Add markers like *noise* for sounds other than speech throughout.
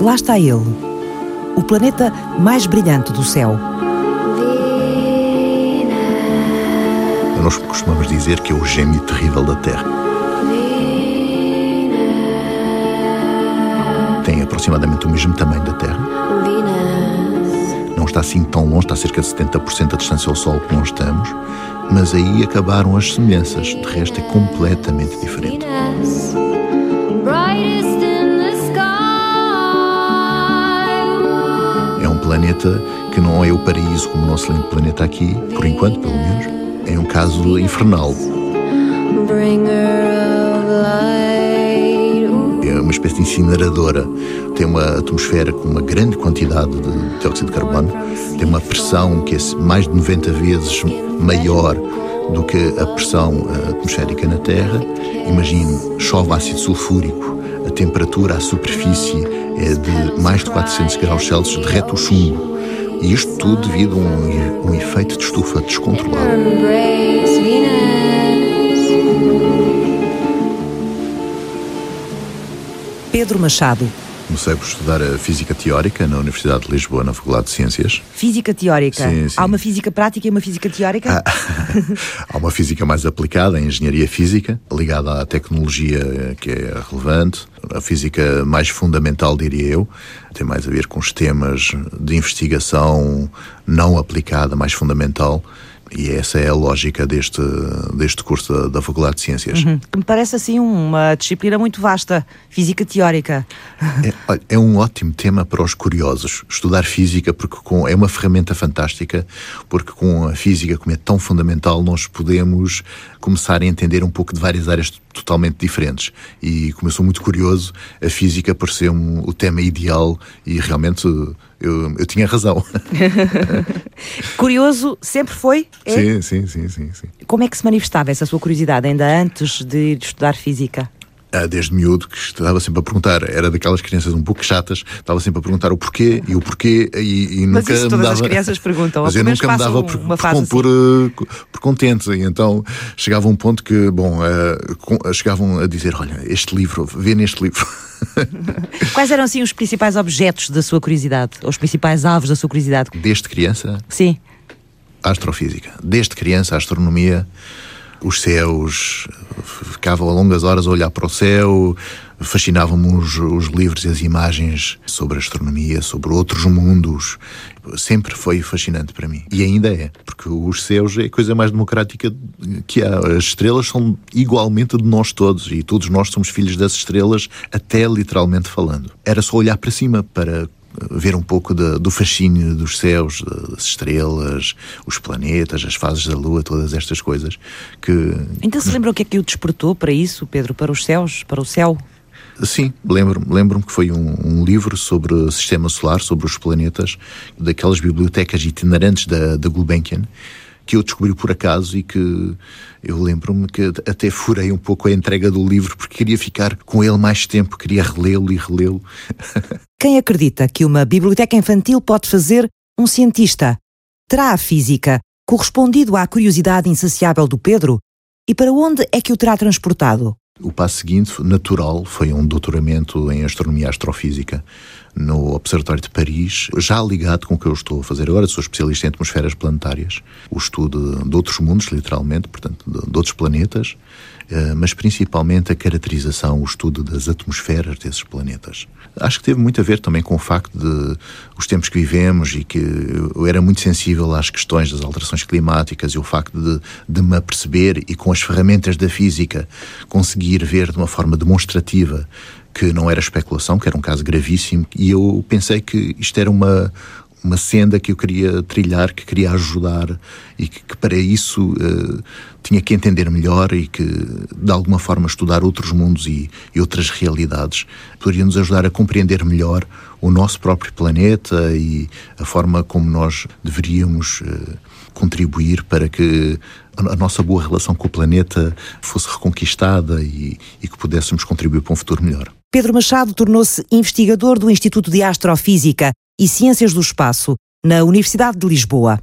Lá está ele, o planeta mais brilhante do céu. Nós costumamos dizer que é o gêmeo terrível da Terra. Tem aproximadamente o mesmo tamanho da Terra. Não está assim tão longe, está a cerca de 70% da distância ao Sol que nós estamos, mas aí acabaram as semelhanças. De resto, é completamente diferente. É planeta que não é o paraíso como o nosso lindo planeta aqui, por enquanto, pelo menos. É um caso infernal. É uma espécie de incineradora. Tem uma atmosfera com uma grande quantidade de dióxido de carbono, tem uma pressão que é mais de 90 vezes maior do que a pressão eh, atmosférica na Terra. Imagine, chove ácido sulfúrico, a temperatura à superfície é de mais de 400 graus Celsius, derrete o chumbo. E isto tudo devido a um, um efeito de estufa descontrolado. Pedro Machado. Comecei por estudar a física teórica na Universidade de Lisboa, na Faculdade de Ciências. Física teórica. Sim, sim. Há uma física prática e uma física teórica? Ah, *laughs* há uma física mais aplicada, a engenharia física, ligada à tecnologia que é relevante. A física mais fundamental, diria eu, tem mais a ver com os temas de investigação não aplicada, mais fundamental. E essa é a lógica deste, deste curso da, da Faculdade de Ciências. Uhum. Que me parece assim uma disciplina muito vasta, física teórica. É, *laughs* olha, é um ótimo tema para os curiosos. Estudar física porque com, é uma ferramenta fantástica, porque com a física, como é tão fundamental, nós podemos começar a entender um pouco de várias áreas totalmente diferentes. E como eu sou muito curioso, a física pareceu-me o tema ideal e realmente eu, eu tinha razão. *laughs* Curioso sempre foi? É? Sim, sim, sim, sim, sim. Como é que se manifestava essa sua curiosidade ainda antes de estudar física? Ah, desde miúdo que estava sempre a perguntar, era daquelas crianças um pouco chatas, estava sempre a perguntar o porquê e o porquê e, e Mas nunca isso me todas dava. as crianças perguntam, *laughs* Mas eu nunca me dava por, por, assim. eh, por contente e então chegava um ponto que, bom, com- chegavam a dizer, olha, este livro, vê neste livro. *laughs* Quais eram assim os principais objetos da sua curiosidade? Ou os principais alvos da sua curiosidade? Desde criança, Sim. astrofísica. Desde criança, a astronomia, os céus, ficava longas horas a olhar para o céu, fascinavam-me os, os livros e as imagens sobre astronomia, sobre outros mundos. Sempre foi fascinante para mim. E ainda é, porque os céus é a coisa mais democrática que há. As estrelas são igualmente de nós todos e todos nós somos filhos das estrelas, até literalmente falando. Era só olhar para cima para ver um pouco da- do fascínio dos céus, das estrelas, os planetas, as fases da Lua, todas estas coisas que Então se lembra o que é que o despertou para isso, Pedro? Para os céus? Para o céu? Sim, lembro-me lembro que foi um, um livro sobre o sistema solar, sobre os planetas, daquelas bibliotecas itinerantes da, da Gulbenkian, que eu descobri por acaso e que eu lembro-me que até furei um pouco a entrega do livro porque queria ficar com ele mais tempo, queria relê-lo e relê-lo. *laughs* Quem acredita que uma biblioteca infantil pode fazer um cientista? Terá a física correspondido à curiosidade insaciável do Pedro? E para onde é que o terá transportado? O passo seguinte, natural, foi um doutoramento em astronomia e astrofísica no Observatório de Paris, já ligado com o que eu estou a fazer agora. Sou especialista em atmosferas planetárias, o estudo de outros mundos, literalmente, portanto, de, outros planetas, eh, mas principalmente a caracterização, o estudo das atmosferas desses planetas. Acho que teve muito a ver também com o facto de os tempos que vivemos e que eu era muito sensível às questões das alterações climáticas e o facto de, de me aperceber e com as ferramentas da física conseguir ver de uma forma demonstrativa que não era especulação, que era um caso gravíssimo, e eu pensei que isto era uma, uma senda que eu queria trilhar, que queria ajudar e que, que para isso eh, tinha que entender melhor e que de alguma forma estudar outros mundos e, e outras realidades. Poderia nos ajudar a compreender melhor o nosso próprio planeta e a forma como nós deveríamos eh, contribuir para que a nossa boa relação com o planeta fosse reconquistada e, e que pudéssemos contribuir para um futuro melhor. Pedro Machado tornou-se investigador do Instituto de Astrofísica e Ciências do Espaço na Universidade de Lisboa.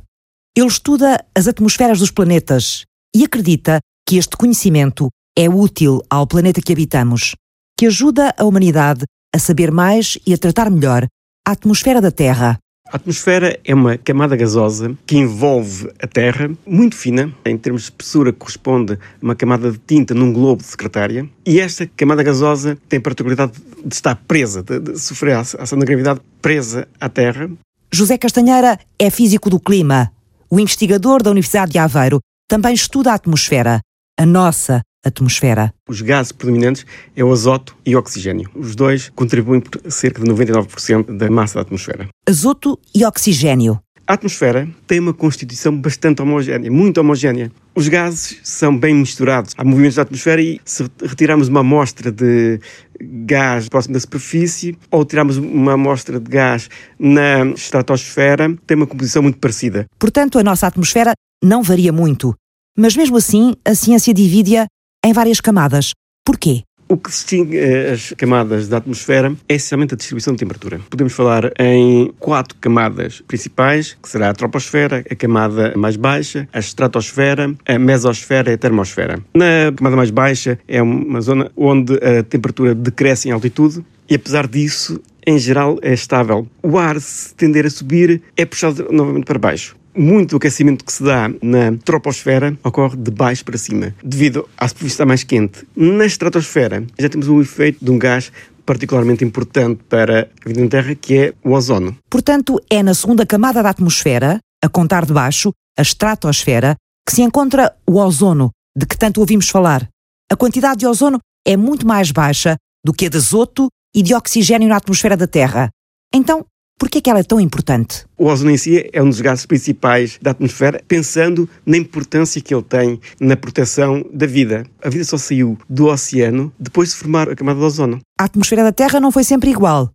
Ele estuda as atmosferas dos planetas e acredita que este conhecimento é útil ao planeta que habitamos, que ajuda a humanidade a saber mais e a tratar melhor a atmosfera da Terra. A atmosfera é uma camada gasosa que envolve a Terra, muito fina, em termos de espessura, corresponde a uma camada de tinta num globo de secretária. E esta camada gasosa tem a particularidade de estar presa, de, de sofrer a ação da gravidade presa à Terra. José Castanheira é físico do clima. O investigador da Universidade de Aveiro também estuda a atmosfera, a nossa atmosfera. Os gases predominantes é o azoto e o oxigênio. Os dois contribuem por cerca de 99% da massa da atmosfera. Azoto e oxigênio. A atmosfera tem uma constituição bastante homogénea, muito homogénea. Os gases são bem misturados. Há movimentos da atmosfera e se retirarmos uma amostra de gás próximo da superfície ou tirarmos uma amostra de gás na estratosfera, tem uma composição muito parecida. Portanto, a nossa atmosfera não varia muito. Mas mesmo assim, a ciência divide-a em várias camadas. Porquê? O que distingue eh, as camadas da atmosfera é essencialmente a distribuição de temperatura. Podemos falar em quatro camadas principais, que será a troposfera, a camada mais baixa, a estratosfera, a mesosfera e a termosfera. Na camada mais baixa é uma zona onde a temperatura decresce em altitude e apesar disso, em geral, é estável. O ar, se tender a subir, é puxado novamente para baixo muito do aquecimento que se dá na troposfera ocorre de baixo para cima, devido à superfície estar mais quente. Na estratosfera já temos o efeito de um gás particularmente importante para a vida na Terra, que é o ozono. Portanto, é na segunda camada da atmosfera, a contar de baixo, a estratosfera, que se encontra o ozono, de que tanto ouvimos falar. A quantidade de ozono é muito mais baixa do que a de azoto e de oxigênio na atmosfera da Terra. Então, por que é que ela é tão importante? O ozono em si é um dos gases principais da atmosfera, pensando na importância que ele tem na proteção da vida. A vida só saiu do oceano depois de formar a camada de ozono. A atmosfera da Terra não foi sempre igual.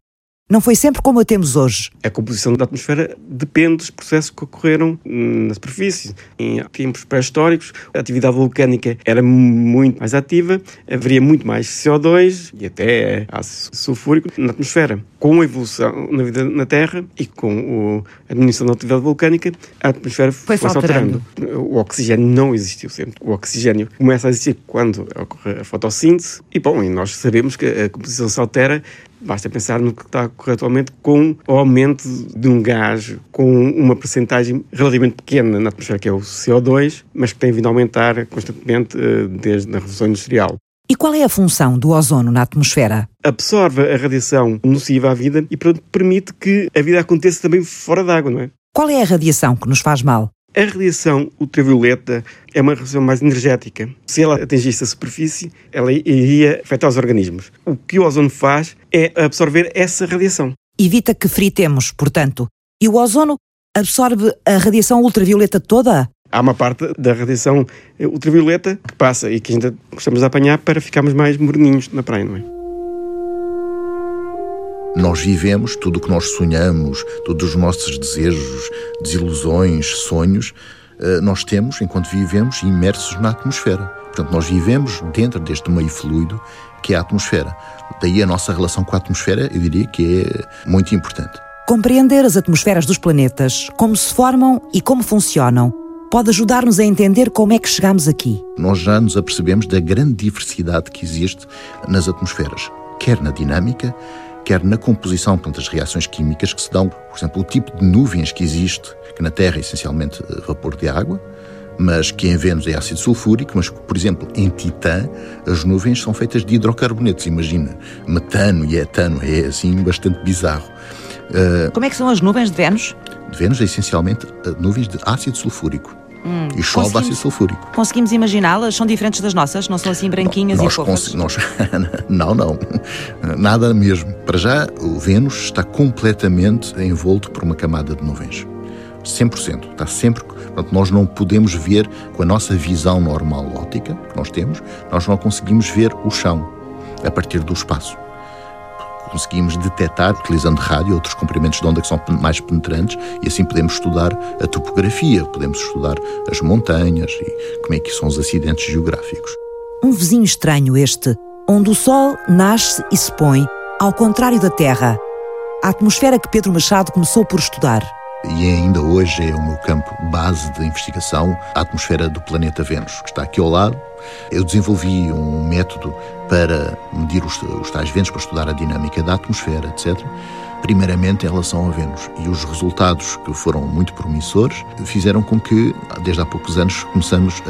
Não foi sempre como a temos hoje. A composição da atmosfera depende dos processos que ocorreram na superfície. Em tempos pré-históricos, a atividade vulcânica era muito mais ativa, haveria muito mais CO2 e até ácido sulfúrico na atmosfera. Com a evolução na vida na Terra e com a diminuição da atividade vulcânica, a atmosfera foi, foi alterando. O oxigênio não existiu sempre. O oxigênio começa a existir quando ocorre a fotossíntese e, bom, e nós sabemos que a composição se altera Basta pensar no que está a ocorrer atualmente com o aumento de um gás com uma percentagem relativamente pequena na atmosfera, que é o CO2, mas que tem vindo a aumentar constantemente eh, desde a Revolução Industrial. E qual é a função do ozono na atmosfera? Absorve a radiação nociva à vida e, portanto, permite que a vida aconteça também fora d'água, não é? Qual é a radiação que nos faz mal? A radiação ultravioleta é uma radiação mais energética. Se ela atingisse a superfície, ela iria afetar os organismos. O que o ozono faz é absorver essa radiação. Evita que fritemos, portanto. E o ozono absorve a radiação ultravioleta toda? Há uma parte da radiação ultravioleta que passa e que ainda gostamos de apanhar para ficarmos mais moreninhos na praia, não é? Nós vivemos tudo o que nós sonhamos, todos os nossos desejos, desilusões, sonhos, eh, nós temos enquanto vivemos imersos na atmosfera. Portanto, nós vivemos dentro deste meio fluido que é a atmosfera. Daí a nossa relação com a atmosfera, eu diria que é muito importante. Compreender as atmosferas dos planetas, como se formam e como funcionam, pode ajudar-nos a entender como é que chegamos aqui. Nós já nos apercebemos da grande diversidade que existe nas atmosferas, quer na dinâmica, quer na composição, portanto, as reações químicas que se dão, por exemplo, o tipo de nuvens que existe, que na Terra é essencialmente eh, vapor de água, mas que em Vênus é ácido sulfúrico, mas, por exemplo, em Titã, as nuvens são feitas de hidrocarbonetos, imagina, metano e etano, é assim bastante bizarro. Uh, Como é que são as nuvens de Vênus? De Vênus é essencialmente eh, nuvens de ácido sulfúrico. Hum, e chove ácido sulfúrico. Conseguimos imaginá-las? São diferentes das nossas? Não são assim branquinhas Bom, e fofas? Nós, *laughs* não, não. Nada mesmo. Para já, o Vênus está completamente envolto por uma camada de nuvens. 100%. Está sempre. Portanto, nós não podemos ver com a nossa visão normal óptica que nós temos, nós não conseguimos ver o chão a partir do espaço conseguimos detectar, utilizando rádio, outros comprimentos de onda que são mais penetrantes, e assim podemos estudar a topografia, podemos estudar as montanhas e como é que são os acidentes geográficos. Um vizinho estranho este, onde o Sol nasce e se põe, ao contrário da Terra. A atmosfera que Pedro Machado começou por estudar. e ainda hoje é o meu campo base de investigação, a atmosfera do planeta Vênus, que está aqui ao lado. Eu desenvolvi um método para medir os, os tais ventos, para estudar a dinâmica da atmosfera, etc. Primeiramente em relação a Vênus. E os resultados, que foram muito promissores, fizeram com que, desde há poucos anos, começamos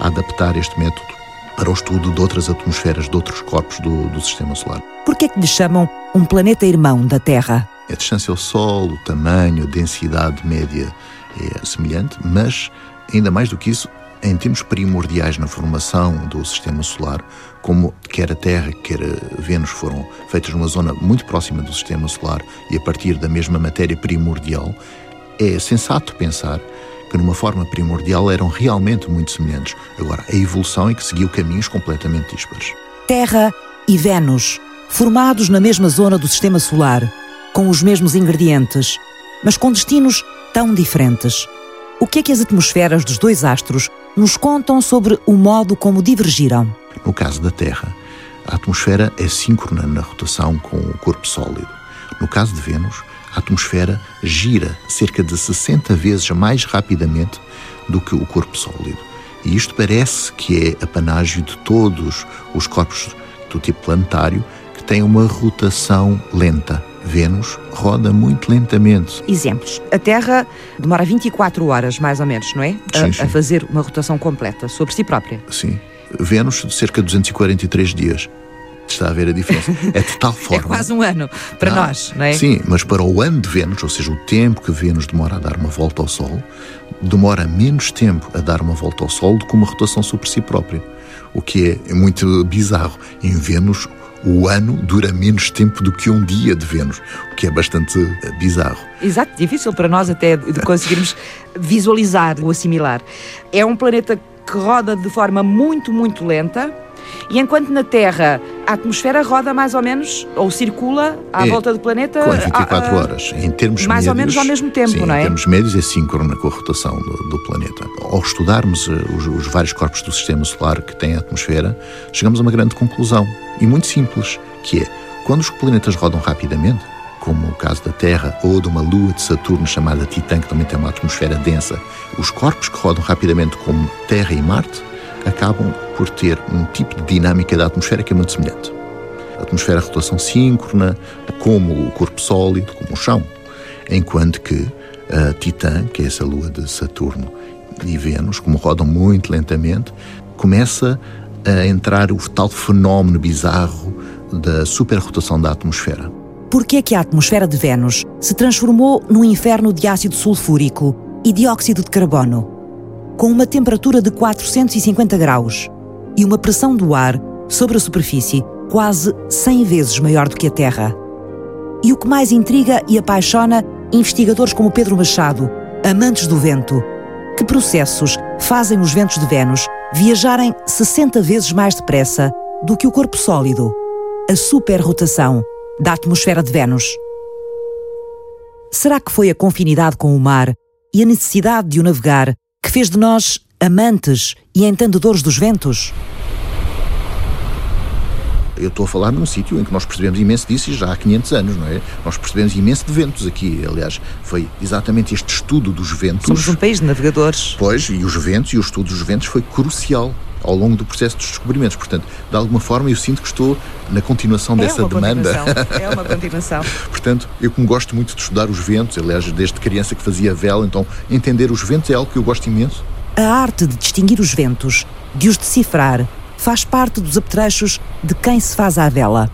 a, a adaptar este método para o estudo de outras atmosferas, de outros corpos do, do Sistema Solar. Por que é que lhe chamam um planeta irmão da Terra? A distância ao Sol, o tamanho, a densidade média é semelhante, mas ainda mais do que isso, em termos primordiais na formação do sistema solar, como quer a Terra, quer a Vênus foram feitas numa zona muito próxima do sistema solar e a partir da mesma matéria primordial, é sensato pensar que numa forma primordial eram realmente muito semelhantes. Agora, a evolução é que seguiu caminhos completamente dispares. Terra e Vênus, formados na mesma zona do sistema solar, com os mesmos ingredientes, mas com destinos tão diferentes. O que é que as atmosferas dos dois astros nos contam sobre o modo como divergiram? No caso da Terra, a atmosfera é síncrona na rotação com o corpo sólido. No caso de Vênus, a atmosfera gira cerca de 60 vezes mais rapidamente do que o corpo sólido. E isto parece que é apanágio de todos os corpos do tipo planetário que têm uma rotação lenta. Vênus roda muito lentamente. Exemplos. A Terra demora 24 horas, mais ou menos, não é? Sim, a, sim. a fazer uma rotação completa sobre si própria. Sim. Vênus, cerca de 243 dias. Está a ver a diferença. É de tal *laughs* É forma. quase um ano para Ah, nós, não é? Sim, mas para o ano de Vênus, ou seja, o tempo que Vênus demora a dar uma volta ao Sol, demora menos tempo a dar uma volta ao Sol do que uma rotação sobre si próprio. O que é muito bizarro. Em Vênus, o ano dura menos tempo do que um dia de Vênus, o que é bastante eh, bizarro. Exato, difícil para nós até de conseguirmos *laughs* visualizar ou assimilar. É um planeta que roda de forma muito, muito lenta. E enquanto na Terra a atmosfera roda mais ou menos, ou circula à É, volta do planeta. Com a- 24 a- horas. Em termos mais ou médios, menos ao mesmo tempo, sim, não é? Em termos médios, é síncrona com a rotação do, do planeta. Ao estudarmos eh, os, os vários corpos do sistema solar que têm a atmosfera, chegamos a uma grande conclusão. E muito simples, que é quando os planetas rodam rapidamente, como o caso da Terra ou de uma lua de Saturno chamada Titã, que também tem uma atmosfera densa, os corpos que rodam rapidamente, como Terra e Marte, acabam por ter um tipo de dinâmica da atmosfera que é muito semelhante. A atmosfera a rotação síncrona, como o corpo sólido, como o chão. Enquanto que a Titã, que é essa lua de Saturno e Vênus, como rodam muito lentamente, começa a entrar o tal fenómeno bizarro da superrotação da atmosfera. Por que é que a atmosfera de Vênus se transformou num inferno de ácido sulfúrico e dióxido de carbono? Com uma temperatura de 450 graus e uma pressão do ar sobre a superfície quase 100 vezes maior do que a Terra. E o que mais intriga e apaixona investigadores como Pedro Machado, amantes do vento, que processos fazem os ventos de Vênus viajarem 60 vezes mais depressa do que o corpo sólido, a superrotação da atmosfera de Vênus. Será que foi a confinidade com o mar e a necessidade de o navegar que fez de nós amantes e entendedores dos ventos? Eu estou a falar num sítio em que nós percebemos imenso disso e já há 500 anos, não é? Nós percebemos imenso de ventos aqui. Aliás, foi exatamente este estudo dos ventos. Somos um país de navegadores. Pois, e os ventos e o estudo dos ventos foi crucial ao longo do processo dos descobrimentos. Portanto, de alguma forma, eu sinto que estou na continuação dessa é uma demanda. continuação. É uma continuação. *laughs* Portanto, eu como gosto muito de estudar os ventos, aliás, desde criança que fazia vela, então entender os ventos é algo que eu gosto imenso. A arte de distinguir os ventos, de os decifrar, faz parte dos apetrechos de quem se faz à vela.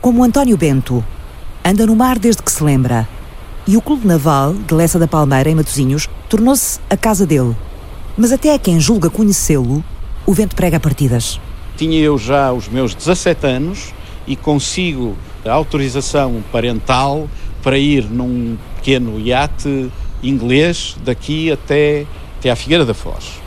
Como António Bento, anda no mar desde que se lembra. E o Clube Naval de Lessa da Palmeira, em Matosinhos, tornou-se a casa dele. Mas até a quem julga conhecê-lo, o vento prega partidas. Tinha eu já os meus 17 anos e consigo a autorização parental para ir num pequeno iate inglês daqui até, até à Figueira da Foz.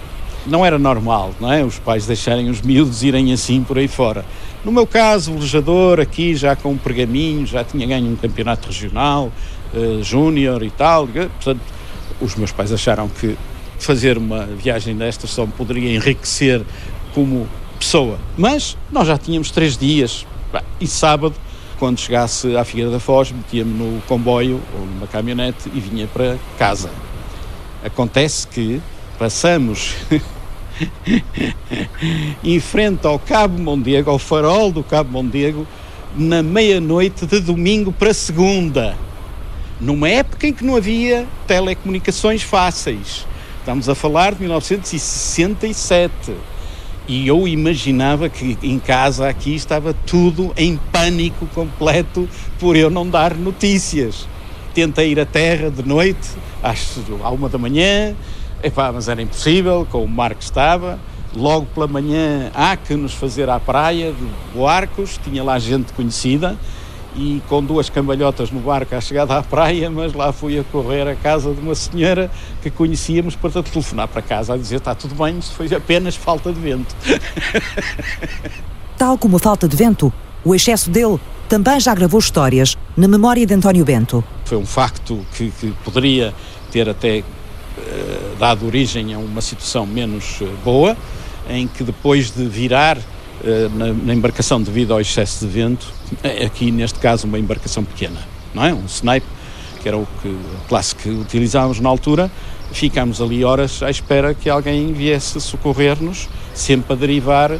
Não era normal, não é? Os pais deixarem os miúdos irem assim por aí fora. No meu caso, velejador, aqui já com um pergaminho, já tinha ganho um campeonato regional, uh, júnior e tal. Portanto, os meus pais acharam que fazer uma viagem destas só me poderia enriquecer como pessoa. Mas nós já tínhamos três dias e sábado quando chegasse à Figueira da Foz, metia-me no comboio ou numa caminhonete e vinha para casa. Acontece que passamos *laughs* em frente ao Cabo Mondego, ao farol do Cabo Mondego, na meia-noite de domingo para segunda, numa época em que não havia telecomunicações fáceis. Estamos a falar de 1967. E eu imaginava que em casa aqui estava tudo em pânico completo por eu não dar notícias. Tentei ir à terra de noite, às, à uma da manhã, epá, mas era impossível, com o mar que estava. Logo pela manhã há que nos fazer à praia de Boarcos, tinha lá gente conhecida, e com duas cambalhotas no barco à chegada à praia, mas lá fui a correr à casa de uma senhora que conhecíamos para telefonar para casa a dizer está tudo bem, isso foi apenas falta de vento. Tal como a falta de vento, o excesso dele também já gravou histórias na memória de António Bento. Foi um facto que, que poderia ter até uh, dado origem a uma situação menos uh, boa, em que depois de virar na, na embarcação devido ao excesso de vento, é aqui neste caso uma embarcação pequena, não é? Um snipe, que era o que, a classe que utilizávamos na altura, ficámos ali horas à espera que alguém viesse socorrer-nos, sempre a derivar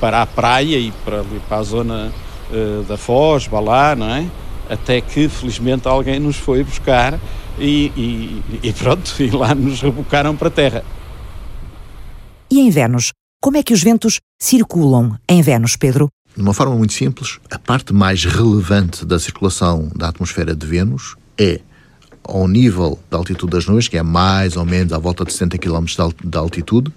para a praia e para, para a zona uh, da Foz, Balá, não é? Até que felizmente alguém nos foi buscar e, e, e pronto, *laughs* e lá nos rebocaram para a terra. E em Vênus, como é que os ventos circulam em Vênus, Pedro? De uma forma muito simples, a parte mais relevante da circulação da atmosfera de Vênus é ao nível da altitude das nuvens, que é mais ou menos à volta de 60 km de altitude,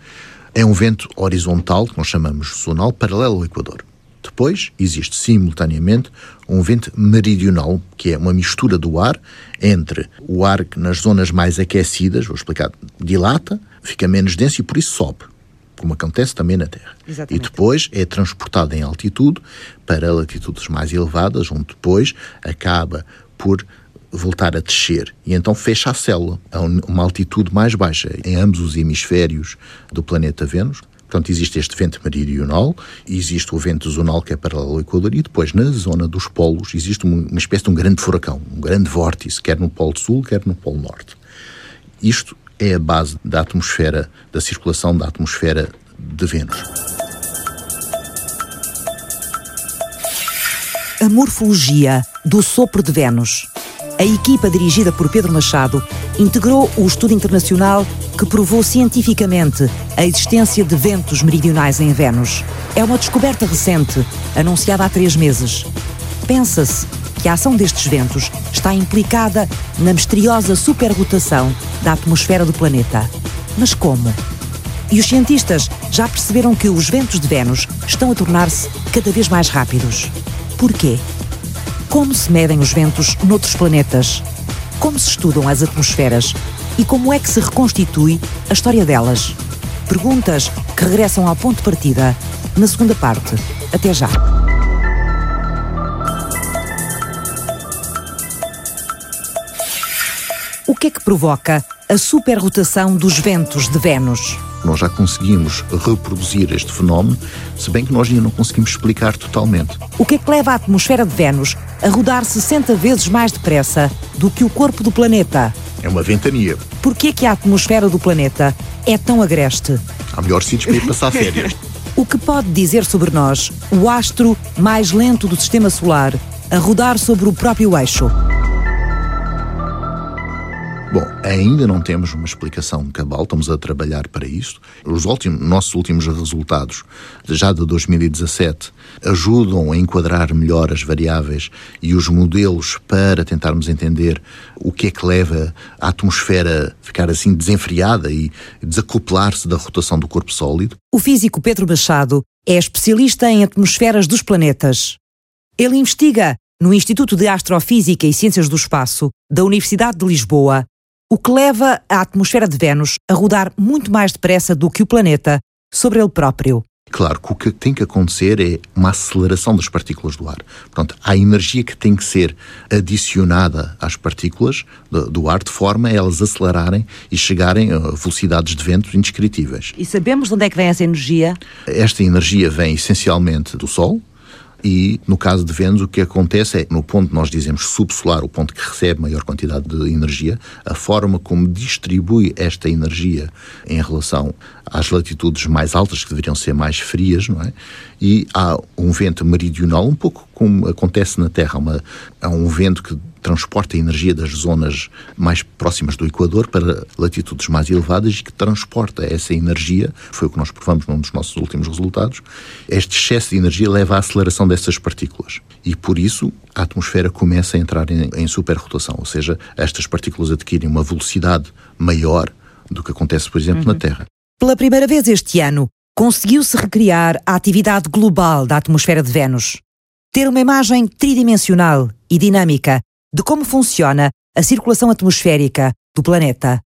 é um vento horizontal, que nós chamamos zonal, paralelo ao Equador. Depois existe simultaneamente um vento meridional, que é uma mistura do ar entre o ar que nas zonas mais aquecidas, vou explicar, dilata, fica menos denso e por isso sobe como acontece também na Terra. Exatamente. E depois é transportado em altitude para latitudes mais elevadas, onde depois acaba por voltar a descer e então fecha a célula a uma altitude mais baixa em ambos os hemisférios do planeta Vênus. Portanto, existe este vento meridional, existe o vento zonal que é paralelo ao Equador e depois na zona dos polos existe uma espécie de um grande furacão, um grande vórtice, quer no Polo Sul, quer no Polo Norte. Isto é a base da atmosfera, da circulação da atmosfera de Vênus. A morfologia do sopro de Vênus. A equipa dirigida por Pedro Machado integrou o estudo internacional que provou cientificamente a existência de ventos meridionais em Vênus. É uma descoberta recente, anunciada há três meses. Pensa-se que a ação destes ventos está implicada na misteriosa superrotação da atmosfera do planeta. Mas como? E os cientistas já perceberam que os ventos de Vênus estão a tornar-se cada vez mais rápidos. Porquê? Como se medem os ventos noutros planetas? Como se estudam as atmosferas? E como é que se reconstitui a história delas? Perguntas que regressam ao ponto de partida na segunda parte. Até já! Que é que provoca a superrotação dos ventos de Vênus? Nós já conseguimos reproduzir este fenómeno, se bem que nós ainda não conseguimos explicar totalmente. O que é que leva a atmosfera de Vênus a rodar 60 vezes mais depressa do que o corpo do planeta? É uma ventania. Por que é que a atmosfera do planeta é tão agreste? Há melhores sítios para ir passar férias. *laughs* O que pode dizer sobre nós, o astro mais lento do sistema solar, a rodar sobre o próprio eixo? Bom, ainda não temos uma explicação cabal, estamos a trabalhar para isso. Os últimos, nossos últimos resultados, já de 2017, ajudam a enquadrar melhor as variáveis e os modelos para tentarmos entender o que é que leva a atmosfera ficar assim desenfriada e desacoplar-se da rotação do corpo sólido. O físico Pedro Machado é especialista em atmosferas dos planetas. Ele investiga no Instituto de Astrofísica e Ciências do Espaço da Universidade de Lisboa o que leva a atmosfera de Vênus a rodar muito mais depressa do que o planeta sobre ele próprio. Claro que o que tem que acontecer é uma aceleração das partículas do ar. Portanto, há energia que tem que ser adicionada às partículas do, do, ar de forma a elas acelerarem e chegarem a velocidades de vento indescritíveis. E sabemos de onde é que vem essa energia? Esta energia vem essencialmente do Sol E no caso de Vênus, o que acontece é, no ponto nós dizemos subsolar, o ponto que recebe maior quantidade de energia, a forma como distribui esta energia em relação às latitudes mais altas, que deveriam ser mais frias, não é? E há um vento meridional, um pouco como acontece na Terra, uma, há um vento que transporta a energia das zonas mais próximas do Equador para latitudes mais elevadas e que transporta essa energia, foi o que nós provamos num dos nossos últimos resultados, este excesso de energia leva à aceleração dessas partículas. E por isso a atmosfera começa a entrar em, em superrotação, ou seja, estas partículas adquirem uma velocidade maior do que acontece, por exemplo, uhum. na Terra. Pela primeira vez este ano, conseguiu-se recriar a atividade global da atmosfera de Vênus. Ter uma imagem tridimensional e dinâmica de como funciona a circulação atmosférica do planeta.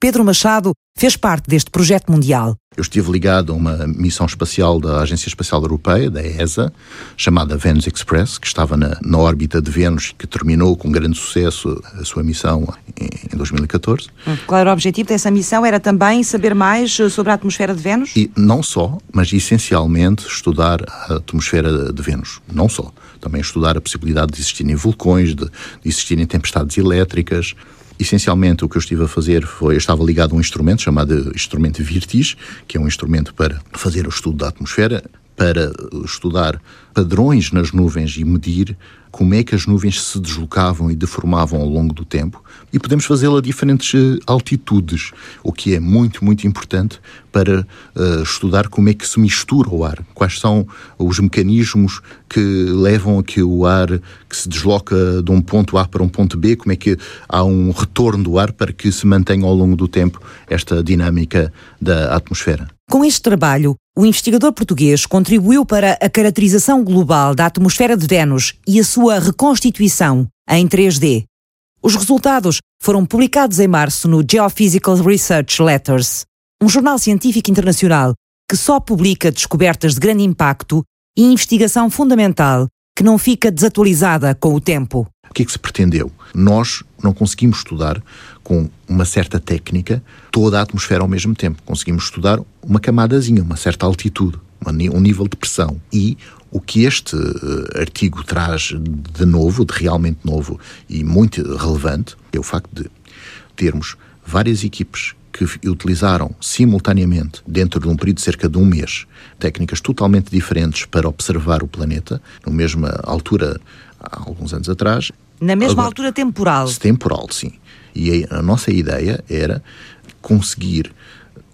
Pedro Machado fez parte deste projeto mundial. Eu estive ligado a uma missão espacial da Agência Espacial Europeia, da ESA, chamada Venus Express, que estava na, na órbita de Vênus, que terminou com grande sucesso a sua missão em, em 2014. Hum, qual era o objetivo dessa missão? Era também saber mais eh, sobre a atmosfera de Vênus? E não só, mas essencialmente estudar a atmosfera de Vênus. Não só. Também estudar a possibilidade de existirem vulcões, de, de existirem tempestades elétricas, Essencialmente, o que eu estive a fazer foi, eu estava ligado a um instrumento chamado instrumento Virtis, que é um instrumento para fazer o estudo da atmosfera, para estudar padrões nas nuvens e medir como é que as nuvens se deslocavam e deformavam ao longo do tempo e podemos fazê-lo a diferentes eh, altitudes, o que é muito, muito importante para uh, estudar como é que se mistura o ar, quais são os mecanismos que levam a que o ar que se desloca de um ponto A para um ponto B, como é que há um retorno do ar para que se mantenha ao longo do tempo esta dinâmica da atmosfera. Com este trabalho, o investigador português contribuiu para a caracterização global da atmosfera de Vênus e a sua reconstituição em 3D. Os resultados foram publicados em março no Geophysical Research Letters, um jornal científico internacional que só publica descobertas de grande impacto e investigação fundamental que não fica desatualizada com o tempo. O que é que se pretendeu? Nós não conseguimos estudar com uma certa técnica toda a atmosfera ao mesmo tempo. Conseguimos estudar uma camadazinha, uma certa altitude, um nível de pressão. E o que este uh, artigo traz de novo, de realmente novo e muito relevante, é o facto de termos várias equipes que utilizaram simultaneamente, dentro de um período de cerca de um mês, técnicas totalmente diferentes para observar o planeta, na mesma altura, há alguns anos atrás. Na mesma Agora, altura temporal? Temporal, sim. E a nossa ideia era conseguir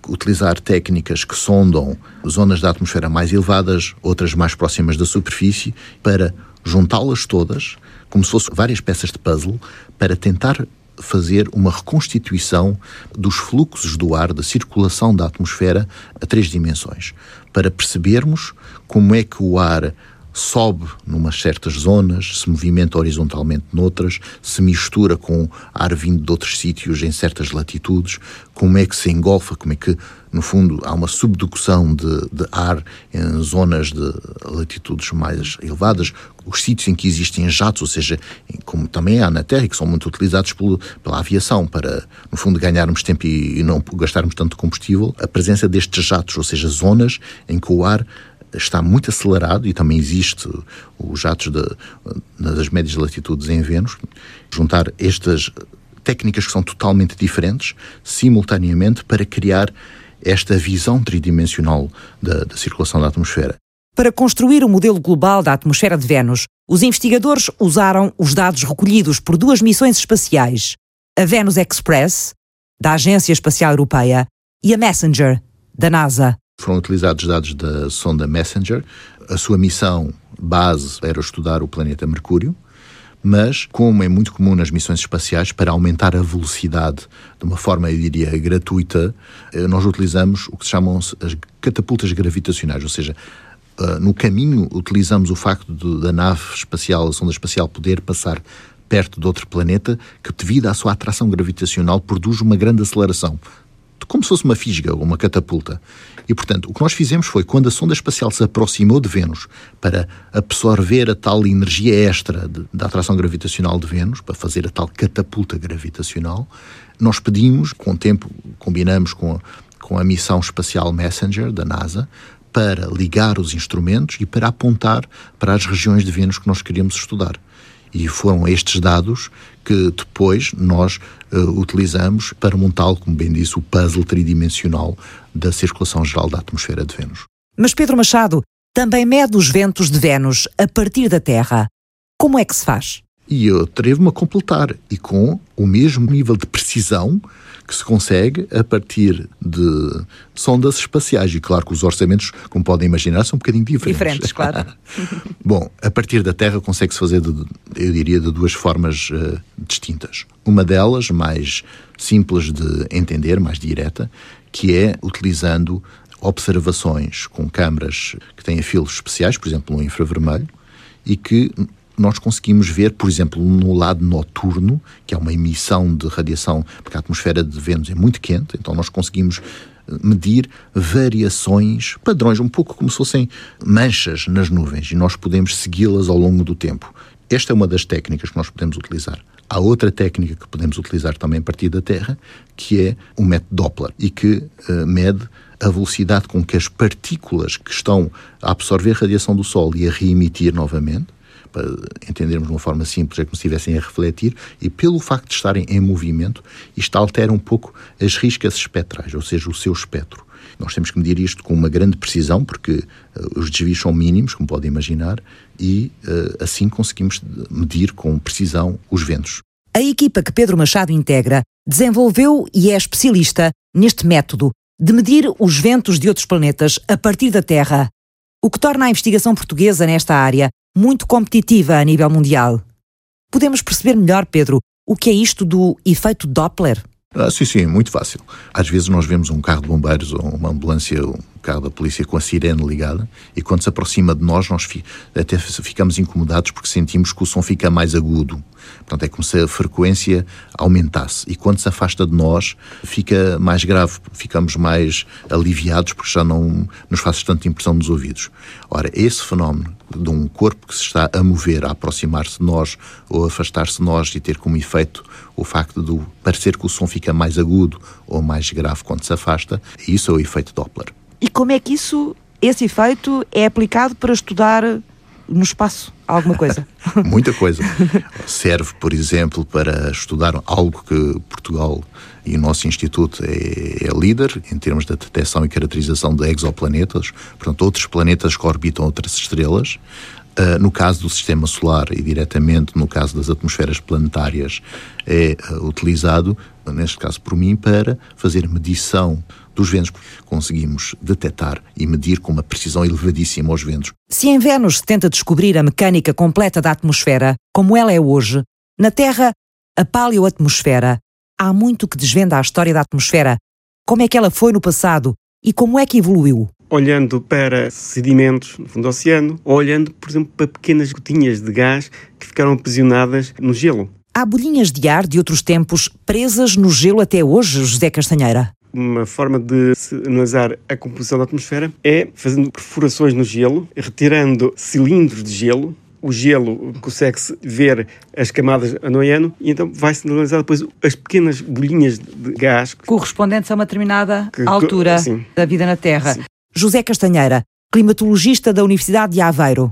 utilizar técnicas que sondam zonas da atmosfera mais elevadas, outras mais próximas da superfície, para juntá-las todas, como se fossem várias peças de puzzle, para tentar fazer uma reconstituição dos fluxos do ar, da circulação da atmosfera a três dimensões, para percebermos como é que o ar sobe numas certas zonas, se movimenta horizontalmente noutras, se mistura com ar vindo de outros sítios em certas latitudes, como é que se engolfa, como é que, no fundo, há uma subducção de, de ar em zonas de latitudes mais elevadas, os sítios em que existem jatos, ou seja, como também há na Terra, que são muito utilizados pelo, pela aviação para, no fundo, ganharmos tempo e, e não gastarmos tanto combustível, a presença destes jatos, ou seja, zonas em que o ar está muito acelerado e também existe os jatos das médias latitudes em Vênus. Juntar estas técnicas que são totalmente diferentes simultaneamente para criar esta visão tridimensional da, da circulação da atmosfera. Para construir o modelo global da atmosfera de Vênus, os investigadores usaram os dados recolhidos por duas missões espaciais, a Venus Express, da Agência Espacial Europeia, e a Messenger, da NASA. Foram utilizados dados da sonda Messenger. A sua missão base era estudar o planeta Mercúrio, mas, como é muito comum nas missões espaciais, para aumentar a velocidade de uma forma, eu diria, gratuita, eh, nós utilizamos o que se chamam as catapultas gravitacionais, ou seja, eh, no caminho utilizamos o facto de, da nave espacial, a sonda espacial, poder passar perto de outro planeta que, devido à sua atração gravitacional, produz uma grande aceleração como se fosse uma fisga ou uma catapulta. E, portanto, o que nós fizemos foi, quando a sonda espacial se aproximou de Vênus para absorver a tal energia extra de, da atração gravitacional de Vênus, para fazer a tal catapulta gravitacional, nós pedimos, com o tempo, combinamos com com a missão espacial Messenger da NASA, para ligar os instrumentos e para apontar para as regiões de Vênus que nós queríamos estudar. E foram estes dados que depois nós uh, utilizamos para montá-lo, como bem disse, o puzzle tridimensional da circulação geral da atmosfera de Vênus. Mas Pedro Machado também mede os ventos de Vênus a partir da Terra. Como é que se faz? E eu atrevo-me a completar, e com o mesmo nível de precisão que se consegue a partir de sondas espaciais. E claro que os orçamentos, como podem imaginar, são um bocadinho diferentes. Diferentes, claro. *laughs* Bom, a partir da Terra consegue-se fazer, de, eu diria, de duas formas uh, distintas. Uma delas, mais simples de entender, mais direta, que é utilizando observações com câmaras que têm filos especiais, por exemplo, no infravermelho, e que nós conseguimos ver, por exemplo, no lado noturno, que é uma emissão de radiação, porque a atmosfera de Vênus é muito quente, então nós conseguimos eh, medir variações, padrões, um pouco como se fossem manchas nas nuvens, e nós podemos segui-las ao longo do tempo. Esta é uma das técnicas que nós podemos utilizar. Há outra técnica que podemos utilizar também a partir da Terra, que é o método Doppler, e que uh, mede a velocidade com que as partículas que estão a absorver radiação do Sol e a reemitir novamente para entendermos de uma forma simples, é como se estivessem a refletir, e pelo facto de estarem em movimento, isto altera um pouco as riscas espectrais, ou seja, o seu espectro. Nós temos que medir isto com uma grande precisão, porque uh, os desvios são mínimos, como podem imaginar, e uh, assim conseguimos medir com precisão os ventos. A equipa que Pedro Machado integra desenvolveu e é especialista neste método de medir os ventos de outros planetas a partir da Terra, o que torna a investigação portuguesa nesta área muito competitiva a nível mundial. Podemos perceber melhor, Pedro, o que é isto do efeito Doppler? Ah, sim, sim, muito fácil. Às vezes nós vemos um carro de bombeiros ou uma ambulância, carro da polícia com a sirene ligada e quando se aproxima de nós, nós fi até ficamos incomodados porque sentimos que o som fica mais agudo. Portanto, é como se a frequência aumentasse e quando se afasta de nós, fica mais grave, ficamos mais aliviados porque já não nos faz tanta impressão nos ouvidos. Ora, esse fenómeno de um corpo que se está a mover, a aproximar-se de nós ou afastar-se de nós e ter como efeito o facto de parecer que o som fica mais agudo ou mais grave quando se afasta, isso é o efeito Doppler. E como é que isso, esse efeito, é aplicado para estudar no espaço alguma coisa? *laughs* Muita coisa. Serve, por exemplo, para estudar algo que Portugal e o nosso Instituto é, é, líder em termos da detecção e caracterização de exoplanetas, portanto, outros planetas que orbitam outras estrelas. Uh, no caso do sistema solar e diretamente no caso das atmosferas planetárias, é uh, utilizado, neste caso por mim, para fazer medição dos ventos. Conseguimos detectar e medir com uma precisão elevadíssima os ventos. Se em Vênus se tenta descobrir a mecânica completa da atmosfera, como ela é hoje, na Terra, a paleoatmosfera, há muito que desvenda a história da atmosfera. Como é que ela foi no passado e como é que evoluiu? olhando para sedimentos no fundo do oceano, ou olhando, por exemplo, para pequenas gotinhas de gás que ficaram aprisionadas no gelo. Há bolhinhas de ar de outros tempos presas no gelo até hoje, José Castanheira? Uma forma de analisar a composição da atmosfera é fazendo perfurações no gelo, retirando cilindros de gelo. O gelo consegue-se ver as camadas ano a ano e então vai-se analisar depois as pequenas bolhinhas de gás. Correspondentes a uma determinada que, altura sim. da vida na Terra. Sim. José Castanheira, climatologista da Universidade de Aveiro.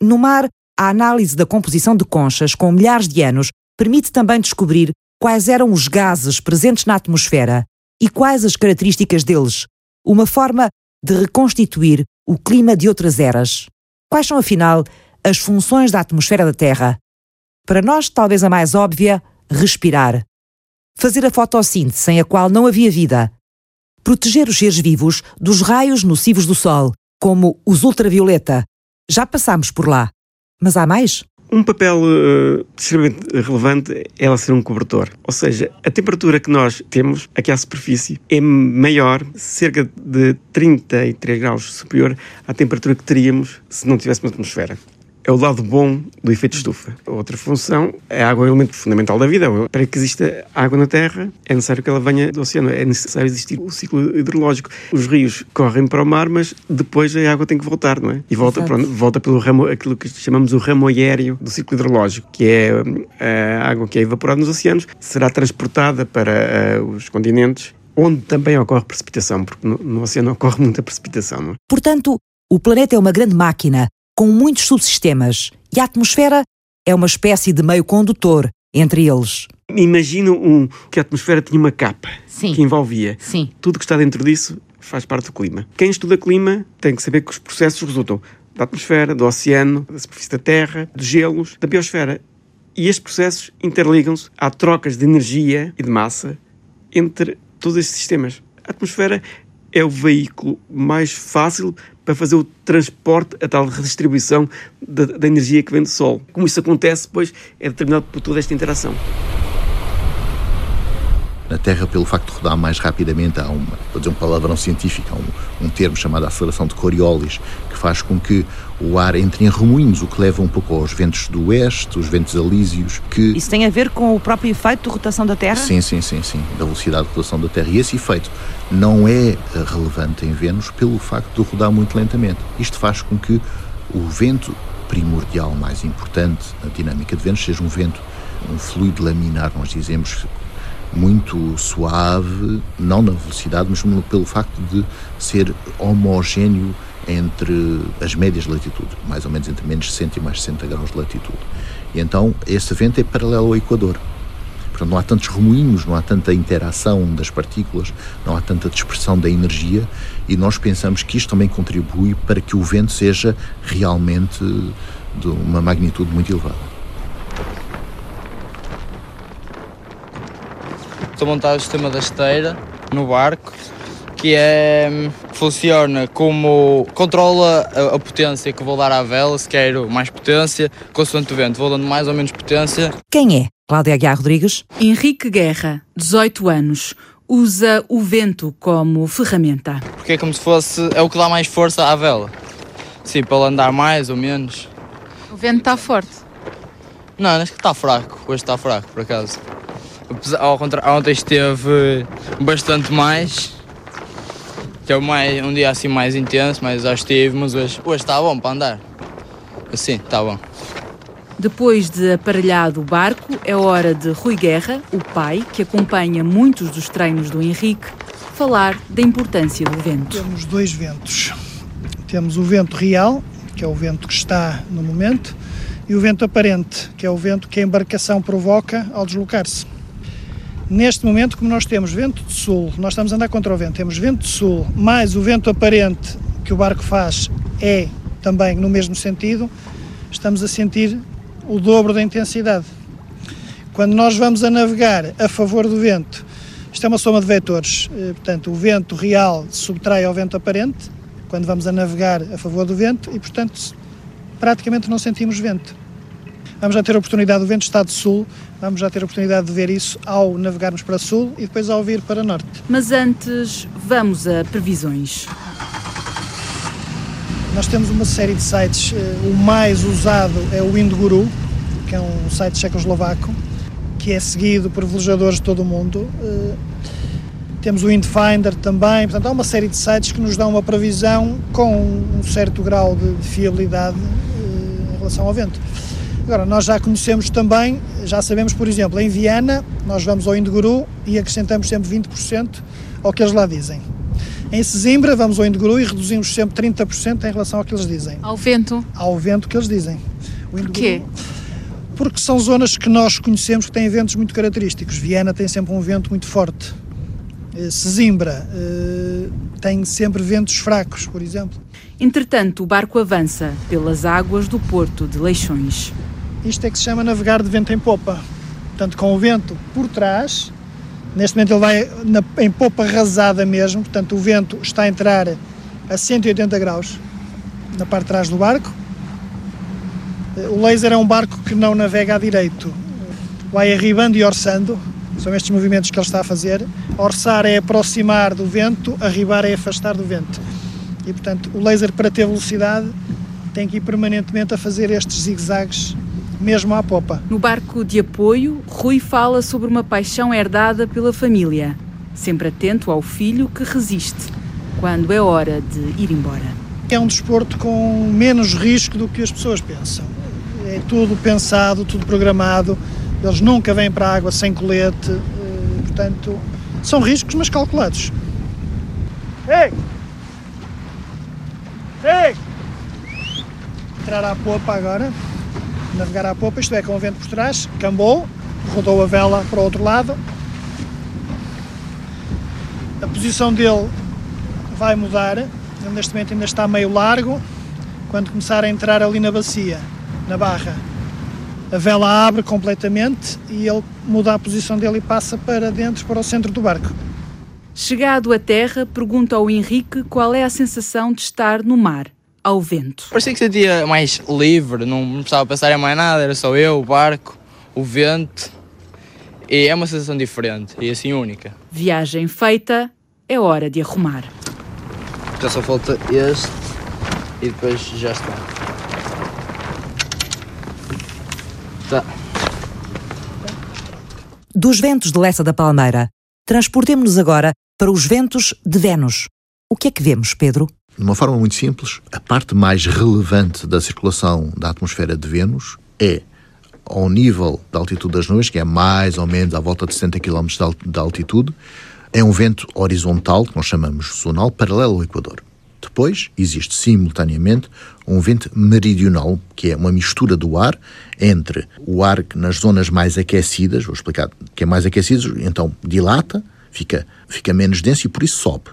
No mar, a análise da composição de conchas com milhares de anos permite também descobrir quais eram os gases presentes na atmosfera e quais as características deles, uma forma de reconstituir o clima de outras eras. Quais são, afinal, as funções da atmosfera da Terra? Para nós, talvez a mais óbvia, respirar. Fazer a fotossíntese sem a qual não havia vida. Proteger os seres vivos dos raios nocivos do Sol, como os ultravioleta. Já passámos por lá. Mas há mais? Um papel uh, extremamente relevante é ela ser um cobertor. Ou seja, a temperatura que nós temos aqui à superfície é maior, cerca de 33 graus superior à temperatura que teríamos se não tivéssemos atmosfera é o lado bom do efeito estufa. A outra função é a água é um elemento fundamental da vida. Para que exista água na Terra, é necessário que ela venha do oceano, é necessário existir o ciclo hidrológico. Os rios correm para o mar, mas depois a água tem que voltar, não é? E volta, pronto, volta pelo ramo, aquilo que chamamos o ramo aéreo do ciclo hidrológico, que é hum, a água que é evaporada nos oceanos, será transportada para uh, os continentes onde também ocorre precipitação, porque no, no oceano ocorre muita precipitação. Não é? Portanto, o planeta é uma grande máquina com muitos subsistemas e a atmosfera é uma espécie de meio condutor entre eles. Imagino um, que a atmosfera tinha uma capa Sim. que envolvia Sim. tudo que está dentro disso faz parte do clima. Quem estuda clima tem que saber que os processos resultam da atmosfera, do oceano, da superfície da Terra, dos gelos, da biosfera. E estes processos interligam-se a trocas de energia e de massa entre todos estes sistemas. A atmosfera é o veículo mais fácil para fazer o transporte, a tal redistribuição da, da energia que vem do Sol. Como isso acontece, pois, é determinado por toda esta interação. Na Terra, pelo facto de rodar mais rapidamente, há uma, vou dizer um palavrão científico, há um, um termo chamado aceleração de Coriolis, que faz com que o ar entre em remoinhos, o que leva um pouco aos ventos do oeste, os ventos alísios, que... Isso tem a ver com o próprio efeito de rotação da Terra? Sim, sim, sim, sim, da velocidade de rotação da Terra. E esse efeito não é eh, relevante em Vênus pelo facto de rodar muito lentamente. Isto faz com que o vento primordial mais importante na dinâmica de Vênus seja um vento, um fluido laminar, nós dizemos, muito suave, não na velocidade, mas pelo facto de ser homogéneo entre as médias de latitude, mais ou menos entre menos 60 e mais 60 graus de latitude. E então esse vento é paralelo ao Equador. Portanto, não há tantos remoinhos, não há tanta interação das partículas, não há tanta dispersão da energia e nós pensamos que isto também contribui para que o vento seja realmente de uma magnitude muito elevada. Estou a montar o sistema da esteira no barco, que é funciona como controla a, a, potência que vou dar à vela, se quero mais potência, consoante o vento, vou dando mais ou menos potência. Quem é Cláudia Aguiar Rodrigues? Henrique Guerra, 18 anos, usa o vento como ferramenta. Porque é como se fosse, é o que dá mais força à vela. Sim, para ela andar mais ou menos. O vento está forte? Não, acho que está fraco, hoje está fraco, por acaso. Ao contrário, ontem esteve bastante mais, é mais, um dia assim mais intenso, mais exaustivo, mas hoje, hoje está bom para andar. Assim, está bom. Depois de aparelhado o barco, é hora de Rui Guerra, o pai, que acompanha muitos dos treinos do Henrique, falar da importância do vento. Temos dois ventos. Temos o vento real, que é o vento que está no momento, e o vento aparente, que é o vento que a embarcação provoca ao deslocar-se. Neste momento, como nós temos vento de sul, nós estamos a andar contra o vento, temos vento de sul, mais o vento aparente que o barco faz é também no mesmo sentido, estamos a sentir o dobro da intensidade. Quando nós vamos a navegar a favor do vento, isto é uma soma de vetores, portanto, o vento real subtrai ao vento aparente, quando vamos a navegar a favor do vento, e portanto, praticamente não sentimos vento. Vamos já ter a oportunidade, o vento está de sul, vamos já ter a oportunidade de ver isso ao navegarmos para sul e depois ao vir para norte. Mas antes, vamos a previsões. Nós temos uma série de sites, o mais usado é o Indguru, que é um site checoslovaco, que é seguido por velejadores de todo o mundo. Temos o Windfinder também, portanto há uma série de sites que nos dão uma previsão com um certo grau de fiabilidade em relação ao vento. Agora, nós já conhecemos também, já sabemos, por exemplo, em Viana, nós vamos ao Indeguru e acrescentamos sempre 20% ao que eles lá dizem. Em Sesimbra, vamos ao Indeguru e reduzimos sempre 30% em relação ao que eles dizem. Ao vento? Ao vento que eles dizem. O Por quê? Porque são zonas que nós conhecemos que têm ventos muito característicos. Viana tem sempre um vento muito forte. Sesimbra uh, tem sempre ventos fracos, por exemplo. Entretanto, o barco avança pelas águas do porto de Leixões. Isto é que se chama navegar de vento em popa. Portanto, com o vento por trás, neste momento ele vai na, em popa rasada mesmo, portanto o vento está a entrar a 180 graus na parte de trás do barco. O laser é um barco que não navega a direito, vai arribando e orçando, são estes movimentos que ele está a fazer. Orçar é aproximar do vento, arribar é afastar do vento. E portanto, o laser para ter velocidade tem que ir permanentemente a fazer estes zigue-zagues mesmo à popa. No barco de apoio, Rui fala sobre uma paixão herdada pela família, sempre atento ao filho que resiste quando é hora de ir embora. É um desporto com menos risco do que as pessoas pensam. É tudo pensado, tudo programado. Eles nunca vêm para a água sem colete, portanto, São riscos, mas calculados. Ei! Ei! Entrar à popa agora, navegar à popa, isto é, com o vento por trás, cambou, rodou a vela para o outro lado. A posição dele vai mudar, ele neste momento ainda está meio largo. Quando começar a entrar ali na bacia, na barra, a vela abre completamente e ele muda a posição dele e passa para dentro, para o centro do barco. Chegado à terra, pergunta ao Henrique qual é a sensação de estar no mar, ao vento. Parecia que sentia mais livre, não precisava pensar em mais nada, era só eu, o barco, o vento. E é uma sensação diferente e assim única. Viagem feita, é hora de arrumar. Já só falta este e depois já está. Tá. Dos ventos de Lessa da Palmeira, transportemos-nos agora para os ventos de Vênus. O que é que vemos, Pedro? De uma forma muito simples, a parte mais relevante da circulação da atmosfera de Vênus é ao nível da altitude das nuvens, que é mais ou menos à volta de 70 km de altitude, é um vento horizontal, que nós chamamos zonal, paralelo ao Equador. Depois existe simultaneamente um vento meridional, que é uma mistura do ar entre o ar que nas zonas mais aquecidas, vou explicar, que é mais aquecido, então dilata, fica, fica menos denso e por isso sobe,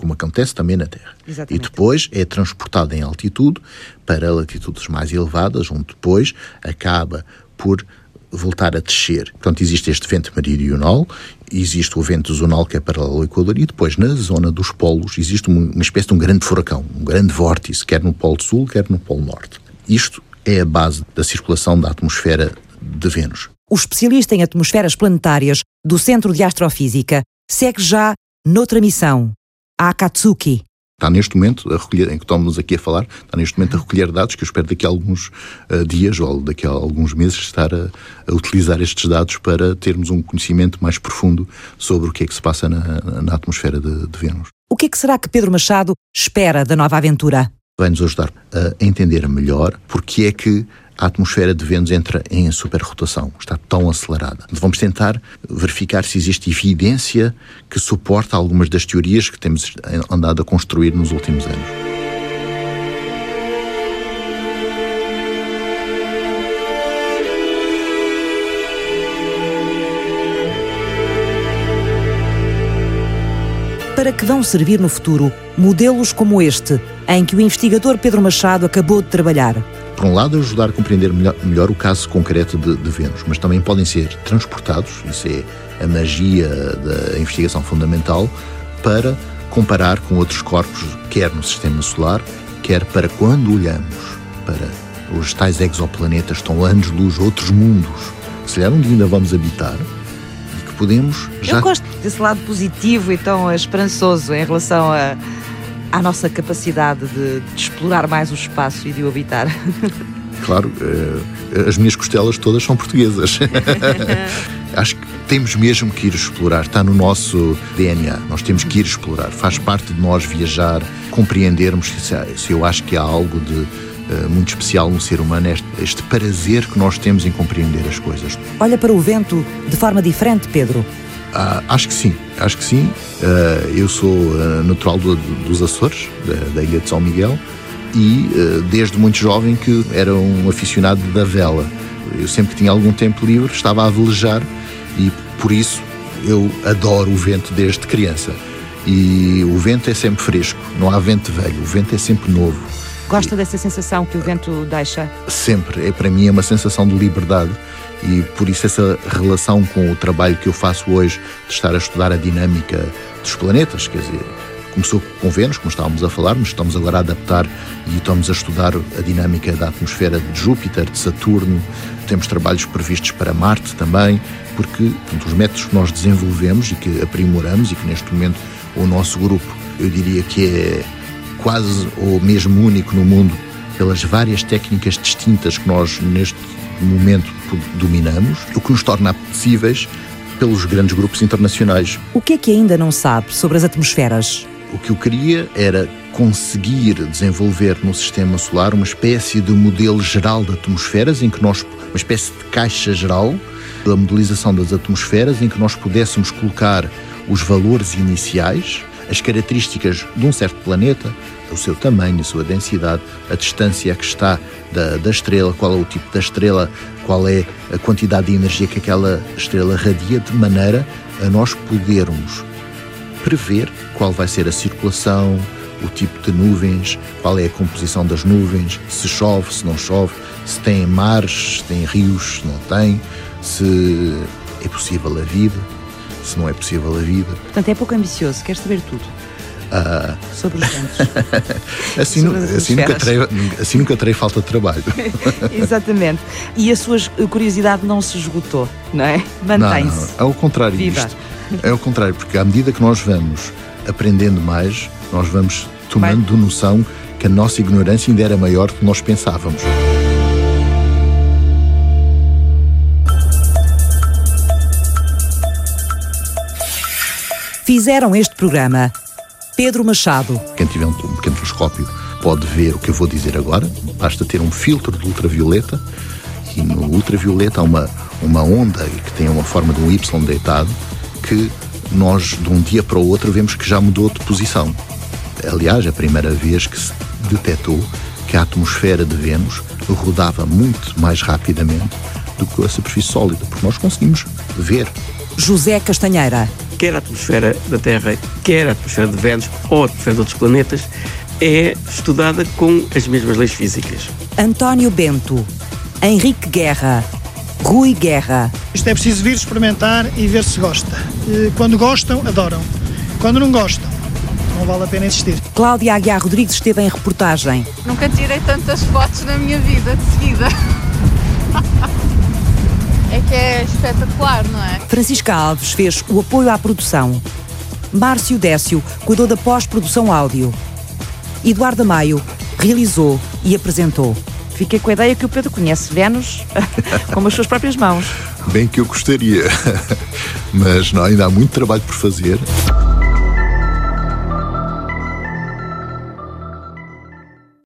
como acontece também na Terra. Exatamente. E depois é transportado em altitude para latitudes mais elevadas, onde depois acaba por voltar a descer. Portanto, existe este vento meridional, existe o vento zonal que é paralelo ao Equador e depois na zona dos polos existe uma espécie de um grande furacão, um grande vórtice, quer no Polo Sul, quer no Polo Norte. Isto é a base da circulação da atmosfera de Vênus. O especialista em atmosferas planetárias do Centro de Astrofísica segue já noutra missão, Akatsuki, está neste momento a recolher, em que estamos aqui a falar, está neste momento a recolher dados que eu espero daqui a alguns uh, dias ou daqui a alguns meses estar a, a, utilizar estes dados para termos um conhecimento mais profundo sobre o que é que se passa na, na atmosfera de, de Vênus. O que é que será que Pedro Machado espera da nova aventura? Vai-nos ajudar a entender melhor porque é que a atmosfera de Vênus entra em superrotação, está tão acelerada. Vamos tentar verificar se existe evidência que suporta algumas das teorias que temos andado a construir nos últimos anos. Para que vão servir no futuro modelos como este, em que o investigador Pedro Machado acabou de trabalhar? Por um lado, ajudar a compreender melhor, melhor o caso concreto de, de, Vênus, mas também podem ser transportados, isso é a magia da investigação fundamental, para comparar com outros corpos, quer no sistema solar, quer para quando olhamos para os tais exoplanetas, estão anos-luz, outros mundos, se calhar um dia ainda vamos habitar, e que podemos já... Eu gosto desse lado positivo e tão esperançoso em relação a à nossa capacidade de, de explorar mais o espaço e de o habitar. *laughs* Claro, eh, as minhas costelas todas são portuguesas. *laughs* Acho que temos mesmo que ir explorar, está no nosso DNA. Nós temos que ir explorar, faz parte de nós viajar, compreendermos se eu acho que há algo de uh, muito especial no ser humano, este, este prazer que nós temos em compreender as coisas. Olha para o vento de forma diferente, Pedro. Ah, acho que sim, acho que sim. Uh, eu sou uh, natural do, dos Açores, da, da, ilha de São Miguel, e uh, desde muito jovem que era um aficionado da vela. Eu sempre que tinha algum tempo livre estava a velejar e por isso eu adoro o vento desde criança. E o vento é sempre fresco, não há vento velho, o vento é sempre novo. Gosta dessa sensação que o vento deixa? Sempre, é para mim é uma sensação de liberdade e por isso essa relação com o trabalho que eu faço hoje de estar a estudar a dinâmica dos planetas, quer dizer, começou com Vênus, como estávamos a falar, mas estamos agora a adaptar e estamos a estudar a dinâmica da atmosfera de Júpiter, de Saturno, temos trabalhos previstos para Marte também, porque portanto, os métodos que nós desenvolvemos e que aprimoramos e que neste momento o nosso grupo, eu diria que é quase ou mesmo único no mundo pelas várias técnicas distintas que nós neste momento dominamos, o que nos torna apetecíveis pelos grandes grupos internacionais. O que é que ainda não sabe sobre as atmosferas? O que eu queria era conseguir desenvolver no sistema solar uma espécie de modelo geral de atmosferas em que nós uma espécie de caixa geral da modelização das atmosferas em que nós pudéssemos colocar os valores iniciais, as características de um certo planeta, o seu tamanho, a sua densidade, a distância que está da, da, estrela, qual é o tipo da estrela, qual é a quantidade de energia que aquela estrela radia, de maneira a nós podermos prever qual vai ser a circulação, o tipo de nuvens, qual é a composição das nuvens, se chove, se não chove, se tem mares, se tem rios, se não tem, se é possível a vida, se não é possível a vida. Portanto, é pouco ambicioso, quer saber tudo. Ah. Sobre os ventos. *laughs* assim, assim, nunca terei, assim nunca terei falta de trabalho. *laughs* Exatamente. E a sua curiosidade não se esgotou, não é? Mantém-se. Não, não, é o contrário Viva. disto. É o contrário, porque à medida que nós vamos aprendendo mais, nós vamos tomando noção que a nossa ignorância ainda era maior do que nós pensávamos. Fizeram este programa Pedro Machado. Quem tiver um pequeno telescópio pode ver o que eu vou dizer agora. Basta ter um filtro de ultravioleta e no ultravioleta há uma, uma onda que tem uma forma de um Y deitado que nós de um dia para o outro vemos que já mudou de posição. Aliás, é a primeira vez que se detectou que a atmosfera de Vênus rodava muito mais rapidamente do que a superfície sólida, porque nós conseguimos ver. José Castanheira. Quer a atmosfera da Terra, quer a atmosfera de Vênus ou a atmosfera de outros planetas, é estudada com as mesmas leis físicas. António Bento. Henrique Guerra. Rui Guerra. Isto é preciso vir experimentar e ver se gosta. Quando gostam, adoram. Quando não gostam, não vale a pena insistir. Cláudia Aguiar Rodrigues esteve em reportagem. Nunca tirei tantas fotos na minha vida de seguida. *laughs* é que é espetacular, não é? Francisca Alves fez o apoio à produção. Márcio Décio cuidou da pós-produção áudio. Eduardo Maio realizou e apresentou. Fiquei com a ideia que o Pedro conhece Vênus *laughs* com as suas próprias mãos. Bem que eu gostaria, *laughs* mas não, ainda há muito trabalho por fazer.